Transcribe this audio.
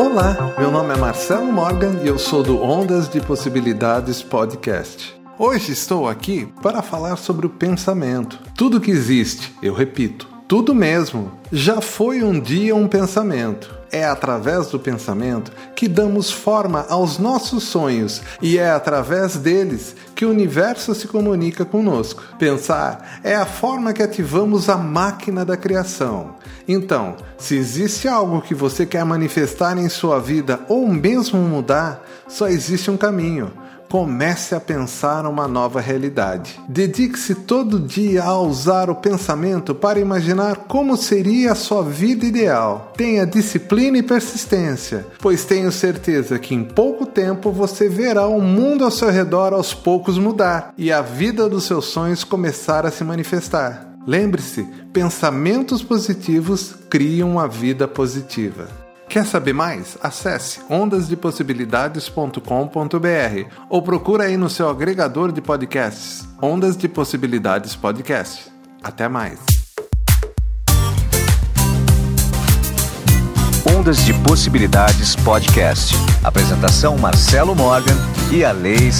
Olá, meu nome é Marcelo Morgan e eu sou do Ondas de Possibilidades Podcast. Hoje estou aqui para falar sobre o pensamento. Tudo que existe, eu repito, tudo mesmo, já foi um dia um pensamento. É através do pensamento que damos forma aos nossos sonhos e é através deles que o universo se comunica conosco. Pensar é a forma que ativamos a máquina da criação. Então, se existe algo que você quer manifestar em sua vida ou mesmo mudar, só existe um caminho comece a pensar uma nova realidade. Dedique-se todo dia a usar o pensamento para imaginar como seria a sua vida ideal. Tenha disciplina e persistência, pois tenho certeza que em pouco tempo você verá o mundo ao seu redor aos poucos mudar e a vida dos seus sonhos começar a se manifestar. Lembre-se, pensamentos positivos criam a vida positiva. Quer saber mais? Acesse ondasdepossibilidades.com.br ou procura aí no seu agregador de podcasts Ondas de Possibilidades Podcast. Até mais. Ondas de Possibilidades Podcast. Apresentação Marcelo Morgan e a Lei.